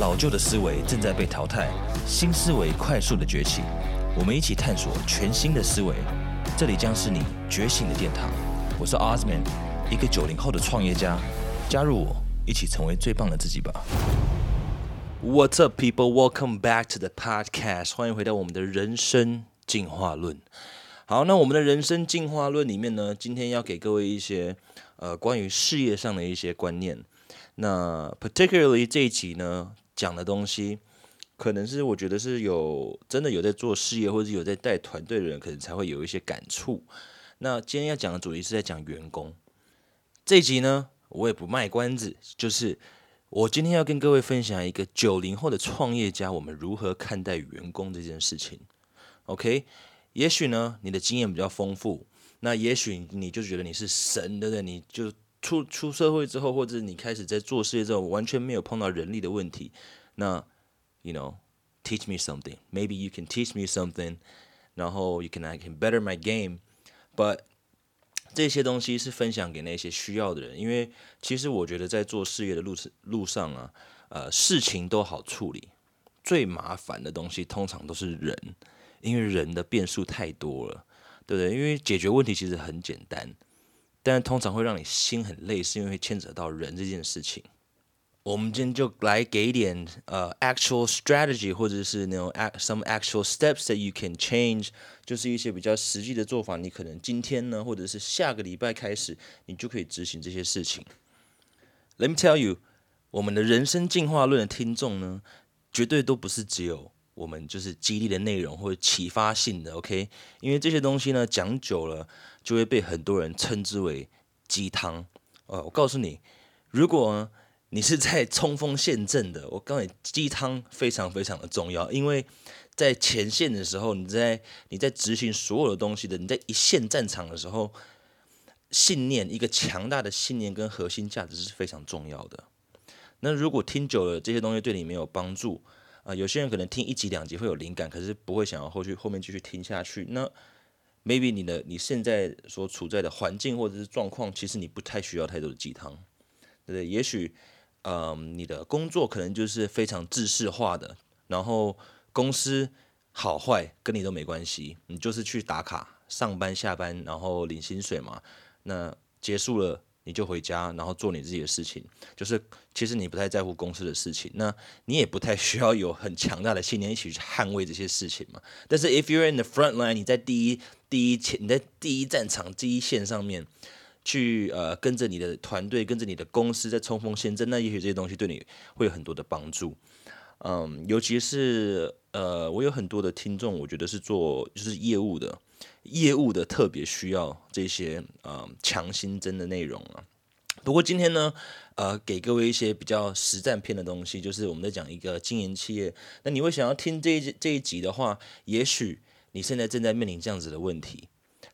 老旧的思维正在被淘汰，新思维快速的崛起。我们一起探索全新的思维，这里将是你觉醒的殿堂。我是 Osman，一个九零后的创业家。加入我，一起成为最棒的自己吧。What's up, people? Welcome back to the podcast. 欢迎回到我们的人生进化论。好，那我们的人生进化论里面呢，今天要给各位一些呃关于事业上的一些观念。那 particularly 这一集呢，讲的东西，可能是我觉得是有真的有在做事业或者有在带团队的人，可能才会有一些感触。那今天要讲的主题是在讲员工。这集呢，我也不卖关子，就是我今天要跟各位分享一个九零后的创业家，我们如何看待员工这件事情。OK，也许呢，你的经验比较丰富，那也许你就觉得你是神，对不对？你就出出社会之后，或者你开始在做事业之后，完全没有碰到人力的问题。那，you know，teach me something. Maybe you can teach me something. 然后 you can I can better my game. But 这些东西是分享给那些需要的人，因为其实我觉得在做事业的路路上啊，呃，事情都好处理，最麻烦的东西通常都是人，因为人的变数太多了，对不对？因为解决问题其实很简单。但通常会让你心很累，是因为牵扯到人这件事情。我们今天就来给一点呃 actual strategy，或者是那种 some actual steps that you can change，就是一些比较实际的做法。你可能今天呢，或者是下个礼拜开始，你就可以执行这些事情。Let me tell you，我们的人生进化论的听众呢，绝对都不是只有我们就是激励的内容或者启发性的，OK？因为这些东西呢，讲久了。就会被很多人称之为鸡汤。呃，我告诉你，如果你是在冲锋陷阵的，我告诉你，鸡汤非常非常的重要，因为在前线的时候，你在你在执行所有的东西的，你在一线战场的时候，信念一个强大的信念跟核心价值是非常重要的。那如果听久了这些东西对你没有帮助，啊，有些人可能听一集两集会有灵感，可是不会想要后续后面继续听下去，那。Maybe 你的你现在所处在的环境或者是状况，其实你不太需要太多的鸡汤，对不对？也许，嗯，你的工作可能就是非常制式化的，然后公司好坏跟你都没关系，你就是去打卡、上班、下班，然后领薪水嘛。那结束了。你就回家，然后做你自己的事情。就是其实你不太在乎公司的事情，那你也不太需要有很强大的信念一起去捍卫这些事情嘛。但是 if you're in the front line，你在第一第一前你在第一战场第一线上面去呃跟着你的团队跟着你的公司在冲锋陷阵，那也许这些东西对你会有很多的帮助。嗯，尤其是呃我有很多的听众，我觉得是做就是业务的。业务的特别需要这些呃强心针的内容啊。不过今天呢，呃，给各位一些比较实战片的东西，就是我们在讲一个经营企业。那你会想要听这一这一集的话，也许你现在正在面临这样子的问题。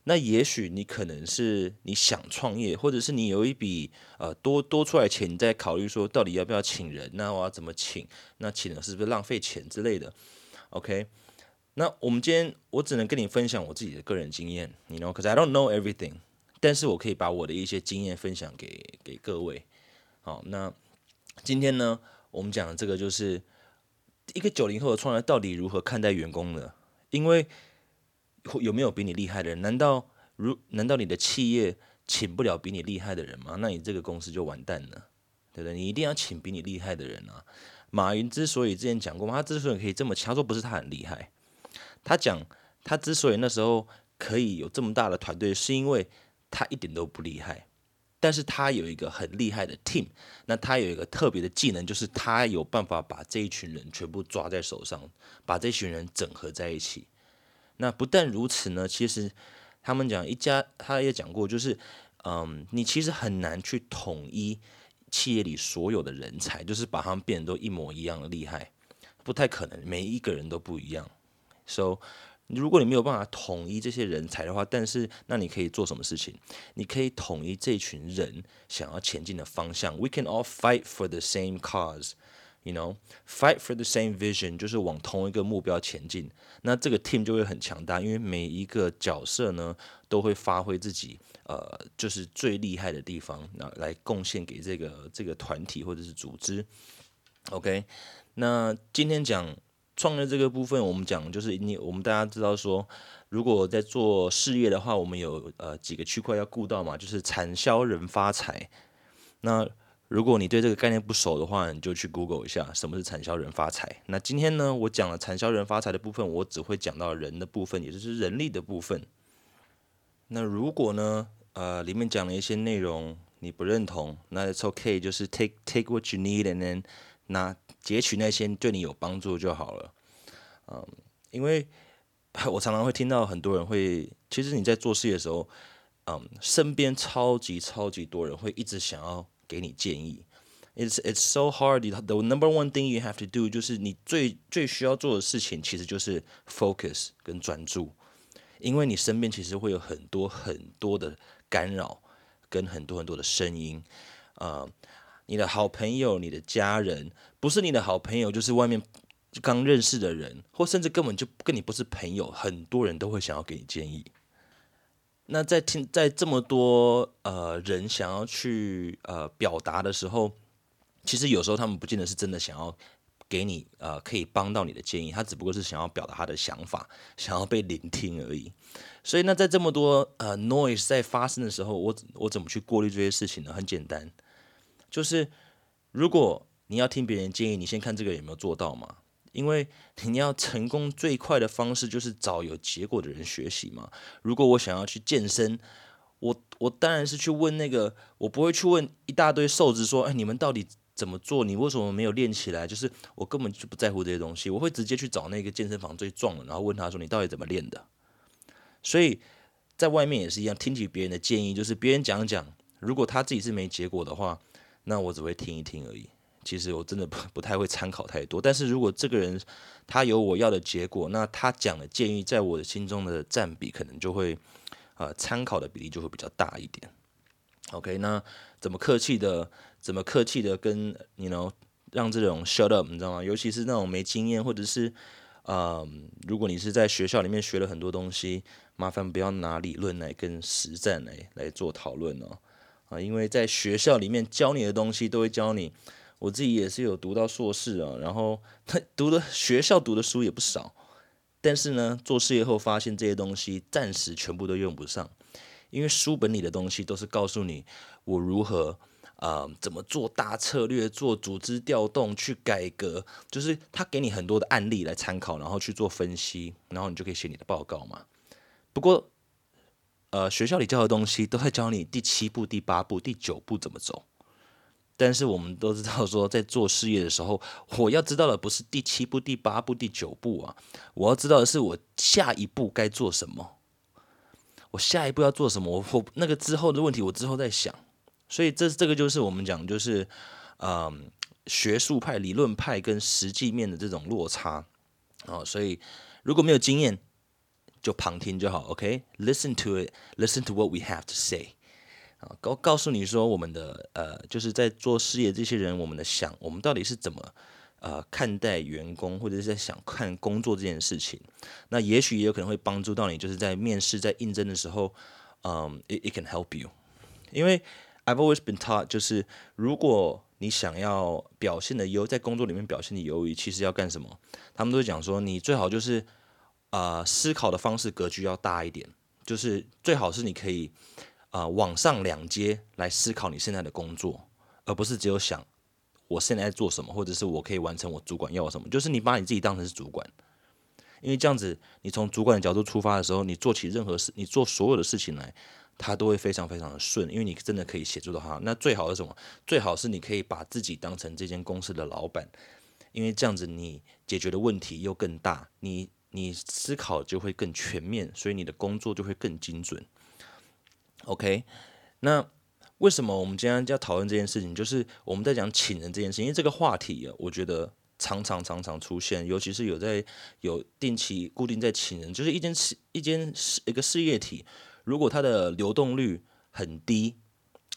那也许你可能是你想创业，或者是你有一笔呃多多出来钱，你在考虑说到底要不要请人？那我要怎么请？那请人是不是浪费钱之类的？OK。那我们今天我只能跟你分享我自己的个人经验，你 know，cause I don't know everything，但是我可以把我的一些经验分享给给各位。好，那今天呢，我们讲的这个就是一个九零后的创业到底如何看待员工的？因为有没有比你厉害的人？难道如难道你的企业请不了比你厉害的人吗？那你这个公司就完蛋了，对不对？你一定要请比你厉害的人啊！马云之所以之前讲过嘛，他之所以可以这么强，他说不是他很厉害。他讲，他之所以那时候可以有这么大的团队，是因为他一点都不厉害，但是他有一个很厉害的 team，那他有一个特别的技能，就是他有办法把这一群人全部抓在手上，把这群人整合在一起。那不但如此呢，其实他们讲一家，他也讲过，就是嗯，你其实很难去统一企业里所有的人才，就是把他们变得都一模一样的厉害，不太可能，每一个人都不一样。So，如果你没有办法统一这些人才的话，但是那你可以做什么事情？你可以统一这群人想要前进的方向。We can all fight for the same cause，you know，fight for the same vision，就是往同一个目标前进。那这个 team 就会很强大，因为每一个角色呢都会发挥自己呃就是最厉害的地方，那来贡献给这个这个团体或者是组织。OK，那今天讲创业这个部分，我们讲就是你我们大家知道说，如果在做事业的话，我们有呃几个区块要顾到嘛，就是产销人发财。那如果你对这个概念不熟的话，你就去 Google 一下什么是产销人发财。那今天呢，我讲了产销人发财的部分，我只会讲到人的部分，也就是人力的部分。那如果呢，呃，里面讲了一些内容你不认同，那 it's okay，就是 take take what you need and then 那截取那些对你有帮助就好了。嗯，因为我常常会听到很多人会，其实你在做事的时候，嗯，身边超级超级多人会一直想要给你建议。It's it's so hard. The number one thing you have to do 就是你最最需要做的事情，其实就是 focus 跟专注。因为你身边其实会有很多很多的干扰，跟很多很多的声音，啊，你的好朋友、你的家人，不是你的好朋友，就是外面刚认识的人，或甚至根本就跟你不是朋友，很多人都会想要给你建议。那在听在这么多呃人想要去呃表达的时候，其实有时候他们不见得是真的想要。给你呃可以帮到你的建议，他只不过是想要表达他的想法，想要被聆听而已。所以那在这么多呃 noise 在发生的时候，我我怎么去过滤这些事情呢？很简单，就是如果你要听别人建议，你先看这个有没有做到嘛。因为你要成功最快的方式就是找有结果的人学习嘛。如果我想要去健身，我我当然是去问那个，我不会去问一大堆瘦子说，哎，你们到底。怎么做？你为什么没有练起来？就是我根本就不在乎这些东西，我会直接去找那个健身房最壮的，然后问他说：“你到底怎么练的？”所以在外面也是一样，听取别人的建议，就是别人讲讲，如果他自己是没结果的话，那我只会听一听而已。其实我真的不不太会参考太多。但是如果这个人他有我要的结果，那他讲的建议在我的心中的占比可能就会呃参考的比例就会比较大一点。OK，那怎么客气的？怎么客气的跟你 know 让这种 shut up，你知道吗？尤其是那种没经验，或者是呃，如果你是在学校里面学了很多东西，麻烦不要拿理论来跟实战来来做讨论哦。啊，因为在学校里面教你的东西都会教你，我自己也是有读到硕士啊，然后他 读的学校读的书也不少，但是呢，做事业后发现这些东西暂时全部都用不上，因为书本里的东西都是告诉你我如何。啊，怎么做大策略，做组织调动，去改革，就是他给你很多的案例来参考，然后去做分析，然后你就可以写你的报告嘛。不过，呃，学校里教的东西都在教你第七步、第八步、第九步怎么走。但是我们都知道，说在做事业的时候，我要知道的不是第七步、第八步、第九步啊，我要知道的是我下一步该做什么。我下一步要做什么？我我那个之后的问题，我之后再想。所以这这个就是我们讲，就是嗯，学术派、理论派跟实际面的这种落差哦。所以如果没有经验，就旁听就好。OK，listen to it，listen to what we have to say。啊，告告诉你说，我们的呃，就是在做事业这些人，我们的想，我们到底是怎么呃看待员工，或者是在想看工作这件事情。那也许也有可能会帮助到你，就是在面试、在应征的时候，嗯，it it can help you，因为。I've always been taught，就是如果你想要表现的优，在工作里面表现的优异，其实要干什么？他们都会讲说，你最好就是啊，思考的方式格局要大一点，就是最好是你可以啊，往上两阶来思考你现在的工作，而不是只有想我现在在做什么，或者是我可以完成我主管要我什么。就是你把你自己当成是主管，因为这样子，你从主管的角度出发的时候，你做起任何事，你做所有的事情来。他都会非常非常的顺，因为你真的可以协助到他。那最好是什么？最好是你可以把自己当成这间公司的老板，因为这样子你解决的问题又更大，你你思考就会更全面，所以你的工作就会更精准。OK，那为什么我们今天要讨论这件事情？就是我们在讲请人这件事情，因为这个话题啊，我觉得常常常常出现，尤其是有在有定期固定在请人，就是一间事一间事一个事业体。如果它的流动率很低，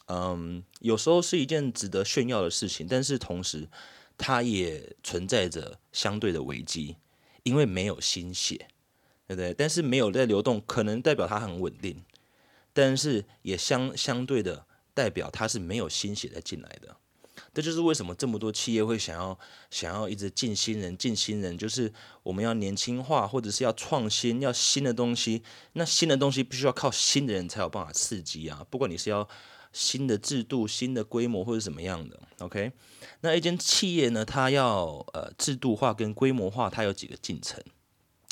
嗯，有时候是一件值得炫耀的事情，但是同时它也存在着相对的危机，因为没有新血，对不对？但是没有在流动，可能代表它很稳定，但是也相相对的代表他是没有新血在进来的。这就是为什么这么多企业会想要想要一直进新人，进新人，就是我们要年轻化，或者是要创新，要新的东西。那新的东西必须要靠新的人才有办法刺激啊！不管你是要新的制度、新的规模或者什么样的，OK？那一间企业呢，它要呃制度化跟规模化，它有几个进程。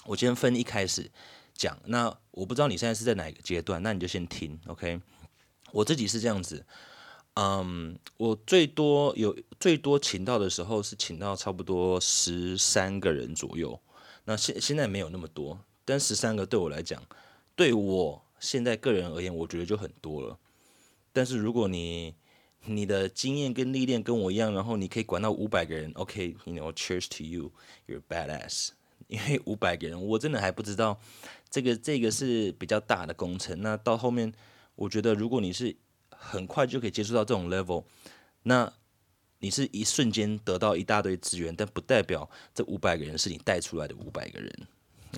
我今天分一开始讲，那我不知道你现在是在哪个阶段，那你就先听，OK？我自己是这样子。嗯，我最多有最多请到的时候是请到差不多十三个人左右。那现现在没有那么多，但十三个对我来讲，对我现在个人而言，我觉得就很多了。但是如果你你的经验跟历练跟我一样，然后你可以管到五百个人，OK，you know，cheers to you，you're badass。因为五百个人，我真的还不知道这个这个是比较大的工程。那到后面，我觉得如果你是很快就可以接触到这种 level，那你是一瞬间得到一大堆资源，但不代表这五百个人是你带出来的五百个人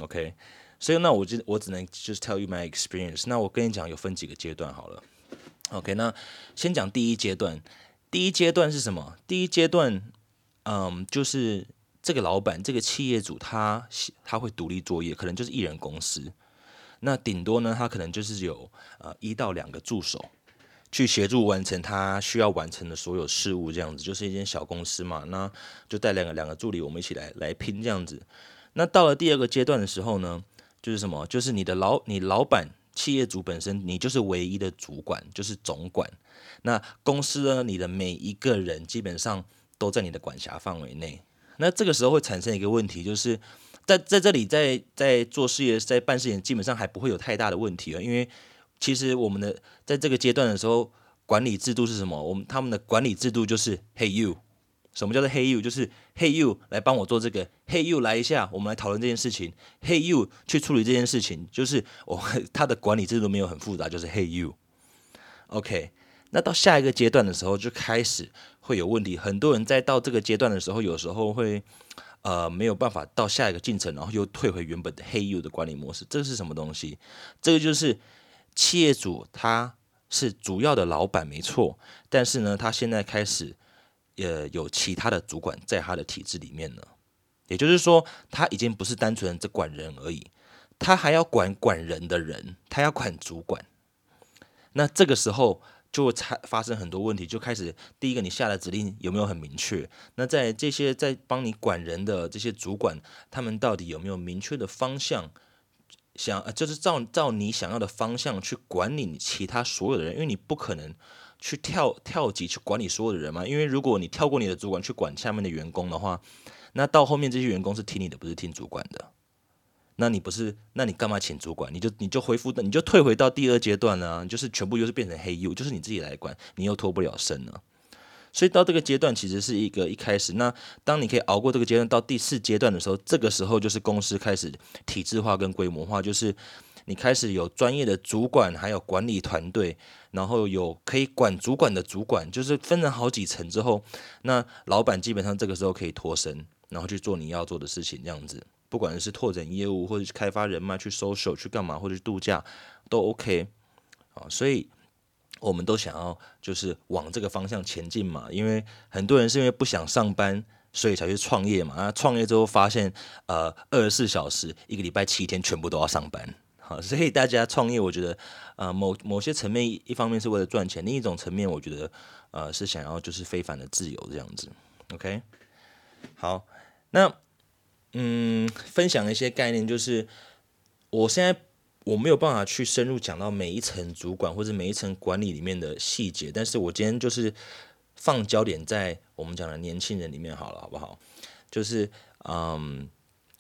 ，OK？所以那我就我只能就是 tell you my experience。那我跟你讲，有分几个阶段好了，OK？那先讲第一阶段，第一阶段是什么？第一阶段，嗯，就是这个老板这个企业主他他会独立作业，可能就是一人公司，那顶多呢，他可能就是有呃一到两个助手。去协助完成他需要完成的所有事务，这样子就是一间小公司嘛，那就带两个两个助理，我们一起来来拼这样子。那到了第二个阶段的时候呢，就是什么？就是你的老你老板企业主本身，你就是唯一的主管，就是总管。那公司呢，你的每一个人基本上都在你的管辖范围内。那这个时候会产生一个问题，就是在在这里在在做事业在办事情，基本上还不会有太大的问题啊，因为。其实我们的在这个阶段的时候，管理制度是什么？我们他们的管理制度就是 Hey you，什么叫做 Hey you？就是 Hey you 来帮我做这个，Hey you 来一下，我们来讨论这件事情，Hey you 去处理这件事情，就是我他的管理制度没有很复杂，就是 Hey you。OK，那到下一个阶段的时候就开始会有问题，很多人在到这个阶段的时候，有时候会呃没有办法到下一个进程，然后又退回原本的黑 U 的管理模式，这是什么东西？这个就是。企业主他是主要的老板没错，但是呢，他现在开始呃有其他的主管在他的体制里面呢，也就是说，他已经不是单纯只管人而已，他还要管管人的人，他要管主管。那这个时候就会产发生很多问题，就开始第一个，你下的指令有没有很明确？那在这些在帮你管人的这些主管，他们到底有没有明确的方向？想就是照照你想要的方向去管理你其他所有的人，因为你不可能去跳跳级去管理所有的人嘛。因为如果你跳过你的主管去管下面的员工的话，那到后面这些员工是听你的，不是听主管的。那你不是，那你干嘛请主管？你就你就回复，你就退回到第二阶段了，就是全部又是变成黑 U，就是你自己来管，你又脱不了身了。所以到这个阶段其实是一个一开始，那当你可以熬过这个阶段，到第四阶段的时候，这个时候就是公司开始体制化跟规模化，就是你开始有专业的主管，还有管理团队，然后有可以管主管的主管，就是分成好几层之后，那老板基本上这个时候可以脱身，然后去做你要做的事情，这样子，不管是拓展业务，或者是开发人脉，去 social 去干嘛，或者是度假都 OK 啊，所以。我们都想要就是往这个方向前进嘛，因为很多人是因为不想上班，所以才去创业嘛。那创业之后发现，呃，二十四小时一个礼拜七天全部都要上班，好，所以大家创业，我觉得，呃，某某些层面，一方面是为了赚钱，另一种层面，我觉得，呃，是想要就是非凡的自由这样子。OK，好，那嗯，分享一些概念，就是我现在。我没有办法去深入讲到每一层主管或者每一层管理里面的细节，但是我今天就是放焦点在我们讲的年轻人里面好了，好不好？就是嗯，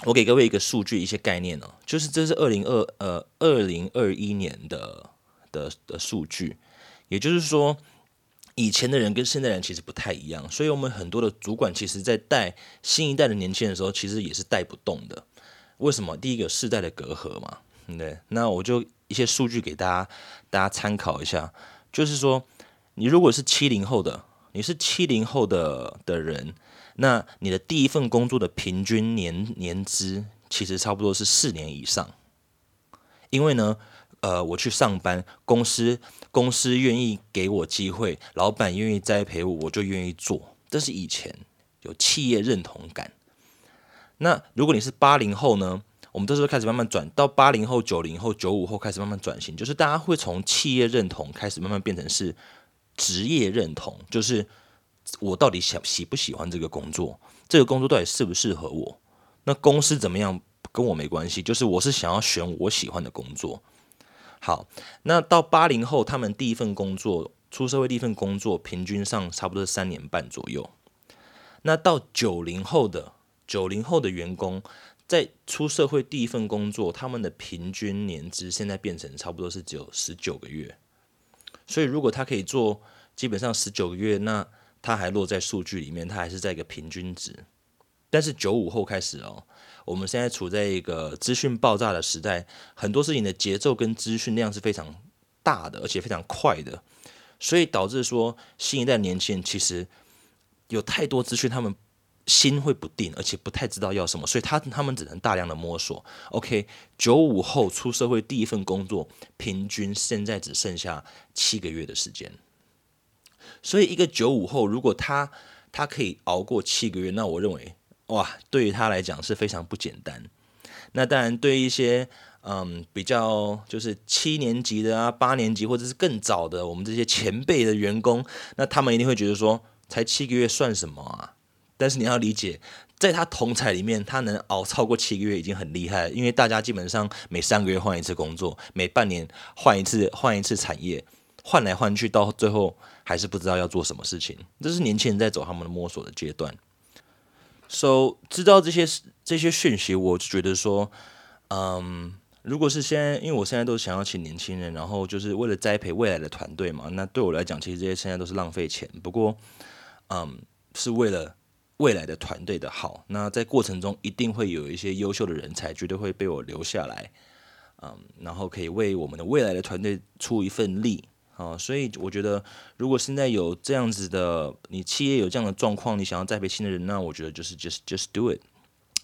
我给各位一个数据，一些概念哦，就是这是二零二呃二零二一年的的的数据，也就是说，以前的人跟现在人其实不太一样，所以我们很多的主管其实在带新一代的年轻人的时候，其实也是带不动的。为什么？第一个世代的隔阂嘛。对，那我就一些数据给大家，大家参考一下。就是说，你如果是七零后的，你是七零后的的人，那你的第一份工作的平均年年资其实差不多是四年以上。因为呢，呃，我去上班，公司公司愿意给我机会，老板愿意栽培我，我就愿意做。这是以前有企业认同感。那如果你是八零后呢？我们这时候开始慢慢转到八零后、九零后、九五后开始慢慢转型，就是大家会从企业认同开始慢慢变成是职业认同，就是我到底想喜不喜欢这个工作，这个工作到底适不适合我？那公司怎么样跟我没关系，就是我是想要选我喜欢的工作。好，那到八零后，他们第一份工作出社会第一份工作，平均上差不多三年半左右。那到九零后的九零后的员工，在出社会第一份工作，他们的平均年资现在变成差不多是只有十九个月。所以如果他可以做基本上十九个月，那他还落在数据里面，他还是在一个平均值。但是九五后开始哦。我们现在处在一个资讯爆炸的时代，很多事情的节奏跟资讯量是非常大的，而且非常快的，所以导致说新一代年轻人其实有太多资讯，他们心会不定，而且不太知道要什么，所以他他们只能大量的摸索。OK，九五后出社会第一份工作，平均现在只剩下七个月的时间，所以一个九五后如果他他可以熬过七个月，那我认为。哇，对于他来讲是非常不简单。那当然，对于一些嗯比较就是七年级的啊、八年级或者是更早的我们这些前辈的员工，那他们一定会觉得说，才七个月算什么啊？但是你要理解，在他同彩里面，他能熬超过七个月已经很厉害了。因为大家基本上每三个月换一次工作，每半年换一次换一次产业，换来换去，到最后还是不知道要做什么事情。这是年轻人在走他们的摸索的阶段。So 知道这些这些讯息，我就觉得说，嗯，如果是现在，因为我现在都想要请年轻人，然后就是为了栽培未来的团队嘛，那对我来讲，其实这些现在都是浪费钱。不过，嗯，是为了未来的团队的好。那在过程中，一定会有一些优秀的人才，绝对会被我留下来，嗯，然后可以为我们的未来的团队出一份力。哦，所以我觉得，如果现在有这样子的，你企业有这样的状况，你想要栽培新的人，那我觉得就是 just just do it。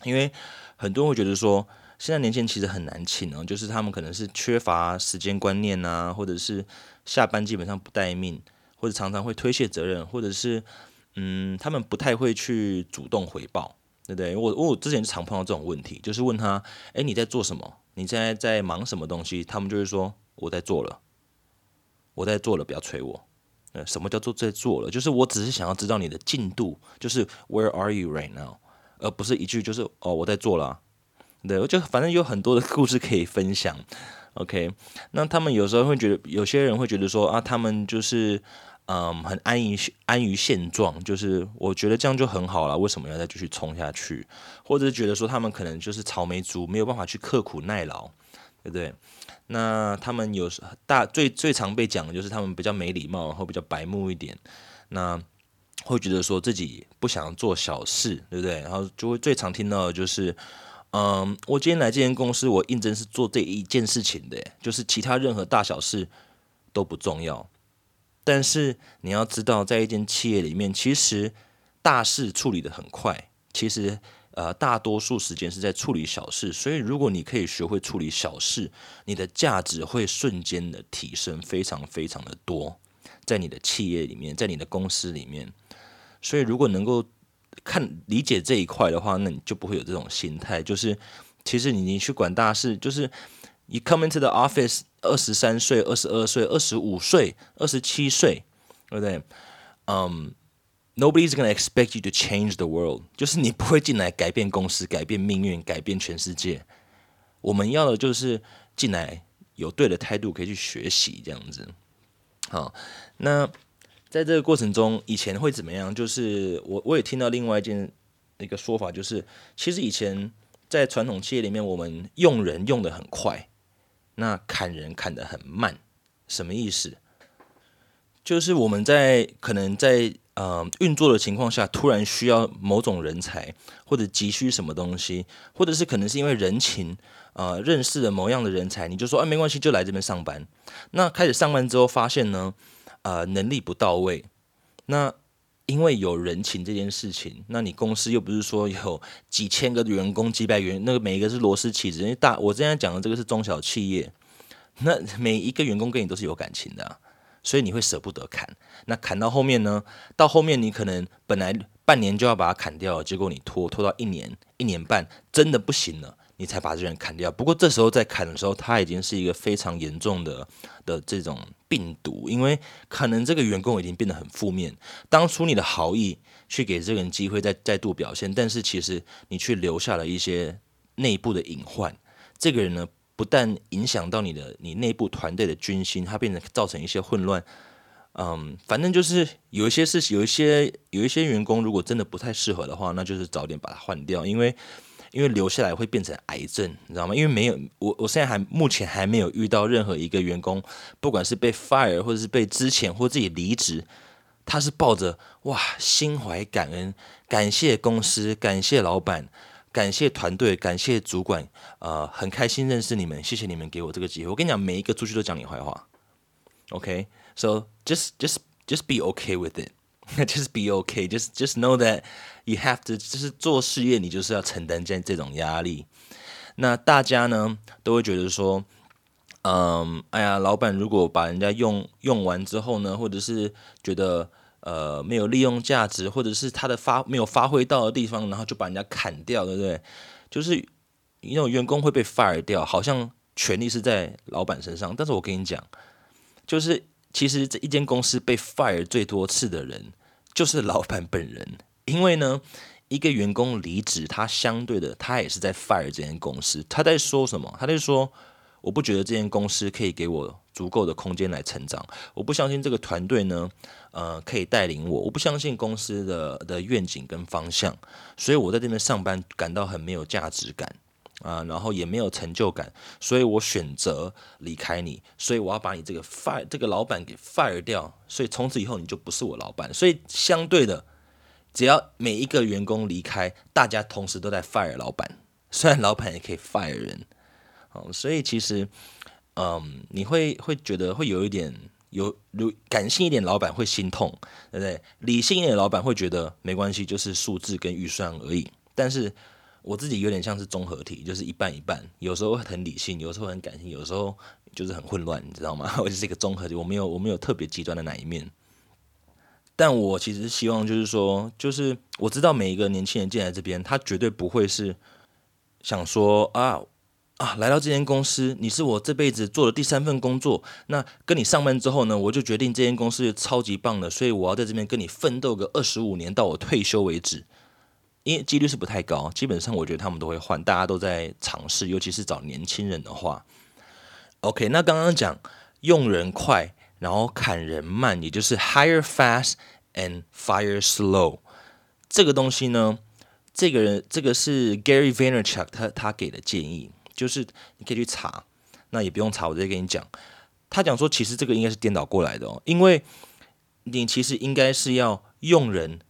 因为很多人会觉得说，现在年轻人其实很难请哦，就是他们可能是缺乏时间观念啊，或者是下班基本上不待命，或者常常会推卸责任，或者是嗯，他们不太会去主动回报，对不对？我我之前就常碰到这种问题，就是问他，哎，你在做什么？你现在在忙什么东西？他们就会说我在做了。我在做了，不要催我。呃，什么叫做在做了？就是我只是想要知道你的进度，就是 Where are you right now？而不是一句就是哦我在做了。对，我就反正有很多的故事可以分享。OK，那他们有时候会觉得，有些人会觉得说啊，他们就是嗯很安于安于现状，就是我觉得这样就很好了，为什么要再继续冲下去？或者是觉得说他们可能就是草莓族，没有办法去刻苦耐劳，对不对？那他们有时大最最常被讲的就是他们比较没礼貌，然后比较白目一点，那会觉得说自己不想做小事，对不对？然后就会最常听到的就是，嗯，我今天来这间公司，我应征是做这一件事情的，就是其他任何大小事都不重要。但是你要知道，在一间企业里面，其实大事处理的很快，其实。呃，大多数时间是在处理小事，所以如果你可以学会处理小事，你的价值会瞬间的提升，非常非常的多，在你的企业里面，在你的公司里面。所以如果能够看理解这一块的话，那你就不会有这种心态，就是其实你你去管大事，就是你 come into the office，二十三岁、二十二岁、二十五岁、二十七岁，对不对？嗯。Nobody's gonna expect you to change the world，就是你不会进来改变公司、改变命运、改变全世界。我们要的就是进来有对的态度，可以去学习这样子。好，那在这个过程中，以前会怎么样？就是我我也听到另外一件一个说法，就是其实以前在传统企业里面，我们用人用的很快，那砍人砍的很慢。什么意思？就是我们在可能在呃运作的情况下，突然需要某种人才，或者急需什么东西，或者是可能是因为人情，呃认识了某样的人才，你就说哎没关系，就来这边上班。那开始上班之后，发现呢，呃能力不到位。那因为有人情这件事情，那你公司又不是说有几千个员工、几百员，那个每一个是螺丝起子。因为大我之前讲的这个是中小企业，那每一个员工跟你都是有感情的，所以你会舍不得砍。那砍到后面呢？到后面你可能本来半年就要把它砍掉，结果你拖拖到一年、一年半，真的不行了。你才把这人砍掉。不过这时候在砍的时候，他已经是一个非常严重的的这种病毒，因为可能这个员工已经变得很负面。当初你的好意去给这个人机会再再度表现，但是其实你却留下了一些内部的隐患。这个人呢，不但影响到你的你内部团队的军心，它变成造成一些混乱。嗯，反正就是有一些事情，有一些有一些员工如果真的不太适合的话，那就是早点把它换掉，因为。因为留下来会变成癌症，你知道吗？因为没有我，我现在还目前还没有遇到任何一个员工，不管是被 fire 或者是被之前或自己离职，他是抱着哇心怀感恩，感谢公司，感谢老板，感谢团队，感谢主管，呃，很开心认识你们，谢谢你们给我这个机会。我跟你讲，每一个出去都讲你坏话，OK？So just just just be OK with it. Just be OK，just just know that you have to. 就是做事业，你就是要承担这这种压力。那大家呢都会觉得说，嗯，哎呀，老板如果把人家用用完之后呢，或者是觉得呃没有利用价值，或者是他的发没有发挥到的地方，然后就把人家砍掉，对不对？就是那种员工会被 fire 掉，好像权力是在老板身上。但是我跟你讲，就是。其实这一间公司被 fire 最多次的人就是老板本人，因为呢，一个员工离职，他相对的他也是在 fire 这间公司。他在说什么？他在说，我不觉得这间公司可以给我足够的空间来成长，我不相信这个团队呢，呃，可以带领我，我不相信公司的的愿景跟方向，所以我在这边上班感到很没有价值感。啊，然后也没有成就感，所以我选择离开你，所以我要把你这个 fire 这个老板给 fire 掉，所以从此以后你就不是我老板。所以相对的，只要每一个员工离开，大家同时都在 fire 老板，虽然老板也可以 fire 人，所以其实，嗯，你会会觉得会有一点有有感性一点，老板会心痛，对不对？理性一点，老板会觉得没关系，就是数字跟预算而已，但是。我自己有点像是综合体，就是一半一半，有时候很理性，有时候很感性，有时候就是很混乱，你知道吗？我就是一个综合体，我没有我没有特别极端的哪一面。但我其实希望就是说，就是我知道每一个年轻人进来这边，他绝对不会是想说啊啊，来到这间公司，你是我这辈子做的第三份工作，那跟你上班之后呢，我就决定这间公司超级棒的，所以我要在这边跟你奋斗个二十五年，到我退休为止。因为几率是不太高，基本上我觉得他们都会换，大家都在尝试，尤其是找年轻人的话。OK，那刚刚讲用人快，然后砍人慢，也就是 hire fast and fire slow 这个东西呢，这个人这个是 Gary Vaynerchuk 他他给的建议，就是你可以去查，那也不用查，我直接跟你讲。他讲说，其实这个应该是颠倒过来的哦，因为你其实应该是要用人。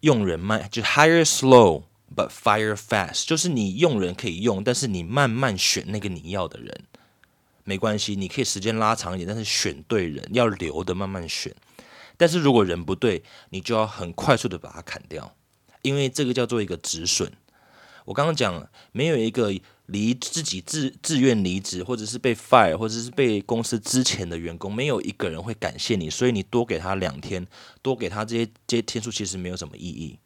用人慢，就 hire slow but fire fast，就是你用人可以用，但是你慢慢选那个你要的人，没关系，你可以时间拉长一点，但是选对人，要留的慢慢选。但是如果人不对，你就要很快速的把它砍掉，因为这个叫做一个止损。我刚刚讲，没有一个。离自己自自愿离职，或者是被 fire，或者是被公司之前的员工，没有一个人会感谢你，所以你多给他两天，多给他这些这些天数，其实没有什么意义。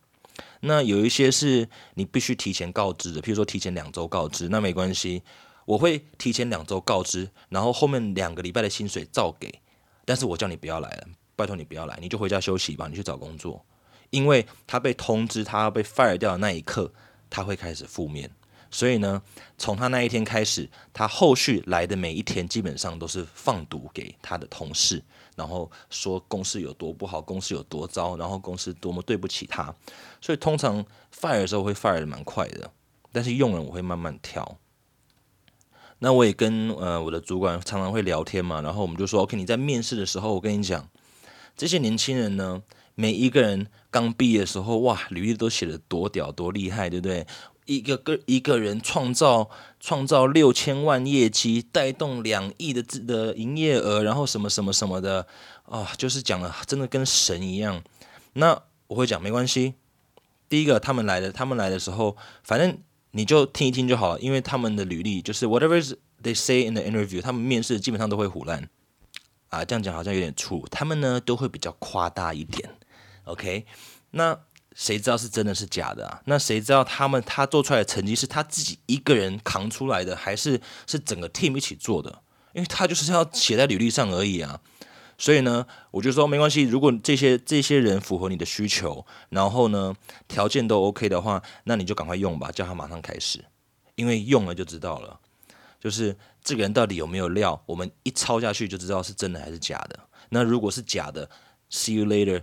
那有一些是你必须提前告知的，譬如说提前两周告知，那没关系，我会提前两周告知，然后后面两个礼拜的薪水照给，但是我叫你不要来了，拜托你不要来，你就回家休息吧，你去找工作，因为他被通知他要被 fire 掉的那一刻，他会开始负面。所以呢，从他那一天开始，他后续来的每一天基本上都是放毒给他的同事，然后说公司有多不好，公司有多糟，然后公司多么对不起他。所以通常 fire 的时候会 fire 的蛮快的，但是用人我会慢慢挑。那我也跟呃我的主管常常会聊天嘛，然后我们就说 OK，你在面试的时候，我跟你讲，这些年轻人呢，每一个人刚毕业的时候，哇，履历都写的多屌多厉害，对不对？一个个一个人创造创造六千万业绩，带动两亿的的营业额，然后什么什么什么的啊，就是讲了真的跟神一样。那我会讲没关系。第一个他们来的，他们来的时候，反正你就听一听就好了，因为他们的履历就是 whatever they say in the interview，他们面试基本上都会胡乱啊，这样讲好像有点粗，他们呢都会比较夸大一点，OK？那谁知道是真的是假的啊？那谁知道他们他做出来的成绩是他自己一个人扛出来的，还是是整个 team 一起做的？因为他就是要写在履历上而已啊。所以呢，我就说没关系，如果这些这些人符合你的需求，然后呢条件都 OK 的话，那你就赶快用吧，叫他马上开始，因为用了就知道了，就是这个人到底有没有料，我们一抄下去就知道是真的还是假的。那如果是假的，See you later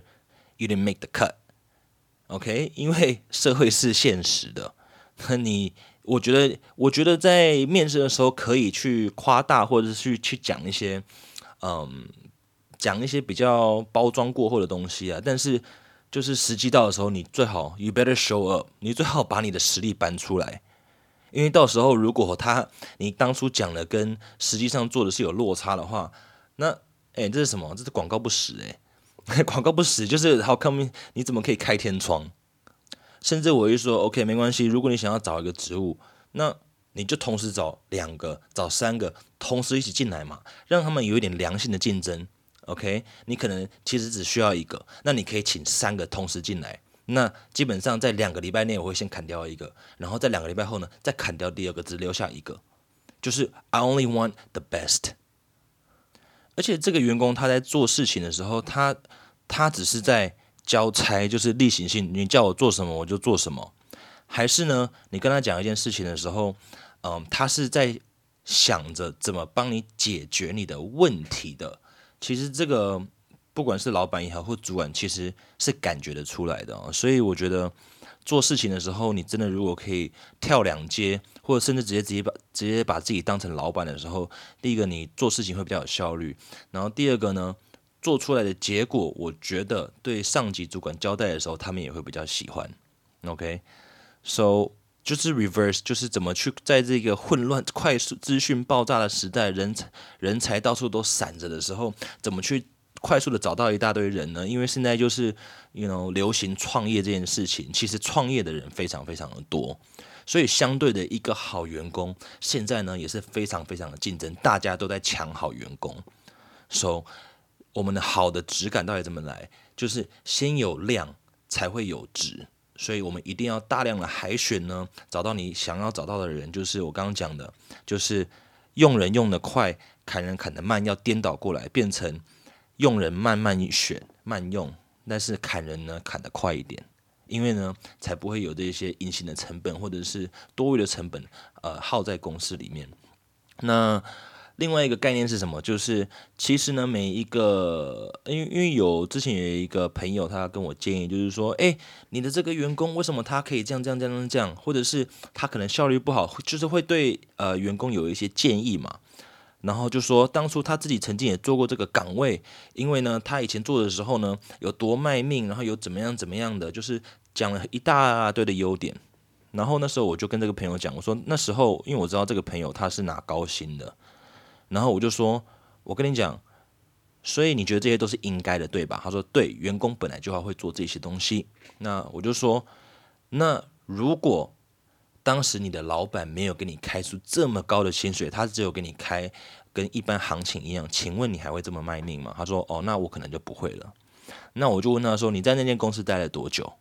You didn't make the cut，OK？因为社会是现实的，那你我觉得我觉得在面试的时候可以去夸大，或者是去去讲一些，嗯。讲一些比较包装过后的东西啊，但是就是实际到的时候，你最好 you better show up，你最好把你的实力搬出来，因为到时候如果他你当初讲的跟实际上做的是有落差的话，那哎这是什么？这是广告不实哎，广告不死就是 how come 你怎么可以开天窗？甚至我一说 OK 没关系，如果你想要找一个职务，那你就同时找两个、找三个，同时一起进来嘛，让他们有一点良性的竞争。OK，你可能其实只需要一个，那你可以请三个同时进来。那基本上在两个礼拜内，我会先砍掉一个，然后在两个礼拜后呢，再砍掉第二个，只留下一个。就是 I only want the best。而且这个员工他在做事情的时候，他他只是在交差，就是例行性，你叫我做什么我就做什么。还是呢，你跟他讲一件事情的时候，嗯，他是在想着怎么帮你解决你的问题的。其实这个不管是老板也好，或主管，其实是感觉得出来的。所以我觉得做事情的时候，你真的如果可以跳两阶，或者甚至直接直接把直接把自己当成老板的时候，第一个你做事情会比较有效率，然后第二个呢，做出来的结果，我觉得对上级主管交代的时候，他们也会比较喜欢。OK，so 就是 reverse，就是怎么去在这个混乱、快速资讯爆炸的时代，人才人才到处都散着的时候，怎么去快速的找到一大堆人呢？因为现在就是，you know，流行创业这件事情，其实创业的人非常非常的多，所以相对的一个好员工，现在呢也是非常非常的竞争，大家都在抢好员工。So，我们的好的质感到底怎么来？就是先有量，才会有质。所以我们一定要大量的海选呢，找到你想要找到的人，就是我刚刚讲的，就是用人用的快，砍人砍的慢，要颠倒过来，变成用人慢慢选慢用，但是砍人呢砍得快一点，因为呢才不会有这些隐形的成本或者是多余的成本，呃耗在公司里面。那另外一个概念是什么？就是其实呢，每一个，因为因为有之前有一个朋友，他跟我建议，就是说，哎，你的这个员工为什么他可以这样这样这样这样，或者是他可能效率不好，就是会对呃员工有一些建议嘛。然后就说，当初他自己曾经也做过这个岗位，因为呢，他以前做的时候呢，有多卖命，然后有怎么样怎么样的，就是讲了一大堆的优点。然后那时候我就跟这个朋友讲，我说那时候因为我知道这个朋友他是拿高薪的。然后我就说，我跟你讲，所以你觉得这些都是应该的，对吧？他说对，员工本来就要会做这些东西。那我就说，那如果当时你的老板没有给你开出这么高的薪水，他只有给你开跟一般行情一样，请问你还会这么卖命吗？他说哦，那我可能就不会了。那我就问他说，你在那间公司待了多久？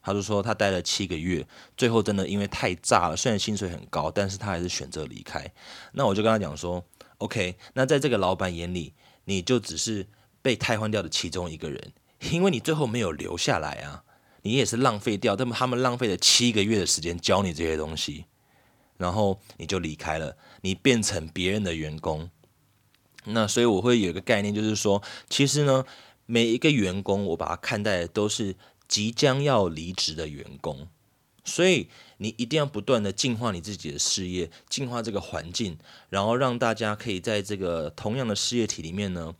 他就说他待了七个月，最后真的因为太炸了，虽然薪水很高，但是他还是选择离开。那我就跟他讲说。OK，那在这个老板眼里，你就只是被替换掉的其中一个人，因为你最后没有留下来啊，你也是浪费掉，他们他们浪费了七个月的时间教你这些东西，然后你就离开了，你变成别人的员工。那所以我会有一个概念，就是说，其实呢，每一个员工，我把他看待的都是即将要离职的员工。所以你一定要不断的净化你自己的事业，净化这个环境，然后让大家可以在这个同样的事业体里面呢，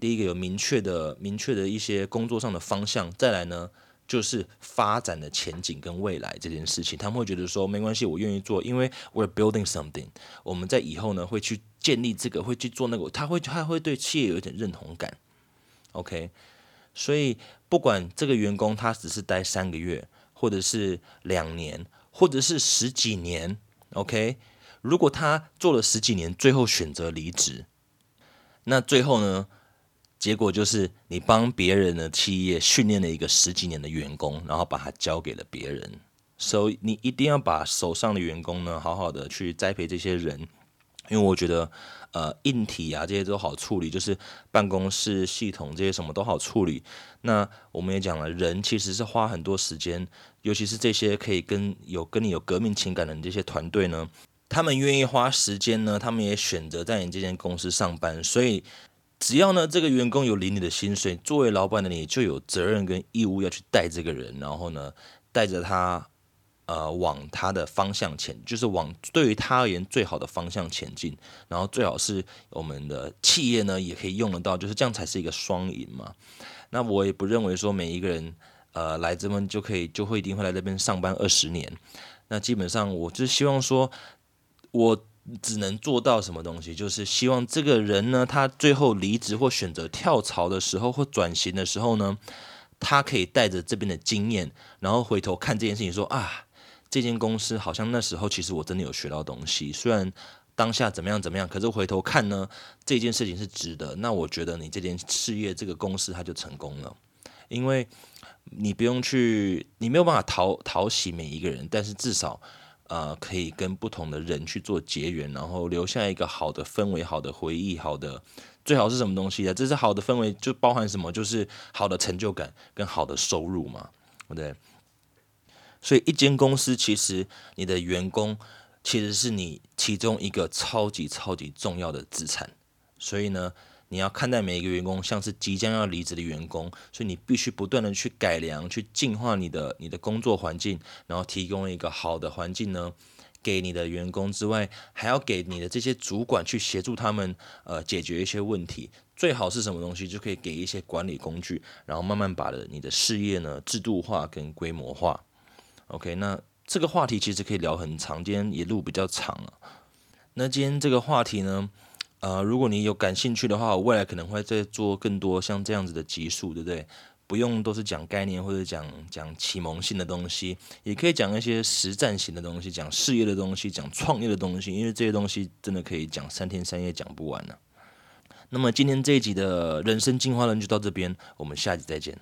第一个有明确的、明确的一些工作上的方向，再来呢就是发展的前景跟未来这件事情，他们会觉得说没关系，我愿意做，因为 we're building something，我们在以后呢会去建立这个，会去做那个，他会他会对企业有一点认同感。OK，所以不管这个员工他只是待三个月。或者是两年，或者是十几年，OK。如果他做了十几年，最后选择离职，那最后呢，结果就是你帮别人的企业训练了一个十几年的员工，然后把他交给了别人。所以你一定要把手上的员工呢，好好的去栽培这些人，因为我觉得，呃，硬体啊这些都好处理，就是办公室系统这些什么都好处理。那我们也讲了，人其实是花很多时间，尤其是这些可以跟有跟你有革命情感的这些团队呢，他们愿意花时间呢，他们也选择在你这间公司上班。所以，只要呢这个员工有领你的薪水，作为老板的你就有责任跟义务要去带这个人，然后呢带着他。呃，往他的方向前，就是往对于他而言最好的方向前进，然后最好是我们的企业呢也可以用得到，就是这样才是一个双赢嘛。那我也不认为说每一个人呃来这边就可以就会一定会来这边上班二十年。那基本上我就希望说，我只能做到什么东西，就是希望这个人呢，他最后离职或选择跳槽的时候或转型的时候呢，他可以带着这边的经验，然后回头看这件事情说啊。这间公司好像那时候其实我真的有学到东西，虽然当下怎么样怎么样，可是回头看呢，这件事情是值得。那我觉得你这件事业这个公司它就成功了，因为你不用去，你没有办法讨讨喜每一个人，但是至少呃可以跟不同的人去做结缘，然后留下一个好的氛围、好的回忆、好的最好是什么东西啊？这是好的氛围就包含什么？就是好的成就感跟好的收入嘛，对不对？所以，一间公司其实你的员工其实是你其中一个超级超级重要的资产。所以呢，你要看待每一个员工像是即将要离职的员工，所以你必须不断的去改良、去净化你的你的工作环境，然后提供一个好的环境呢，给你的员工之外，还要给你的这些主管去协助他们呃解决一些问题。最好是什么东西就可以给一些管理工具，然后慢慢把的你的事业呢制度化跟规模化。OK，那这个话题其实可以聊很长，今天也录比较长了。那今天这个话题呢，呃，如果你有感兴趣的话，我未来可能会再做更多像这样子的集数，对不对？不用都是讲概念或者讲讲启蒙性的东西，也可以讲一些实战型的东西，讲事业的东西，讲创业的东西，因为这些东西真的可以讲三天三夜讲不完呢。那么今天这一集的人生进化论就到这边，我们下集再见。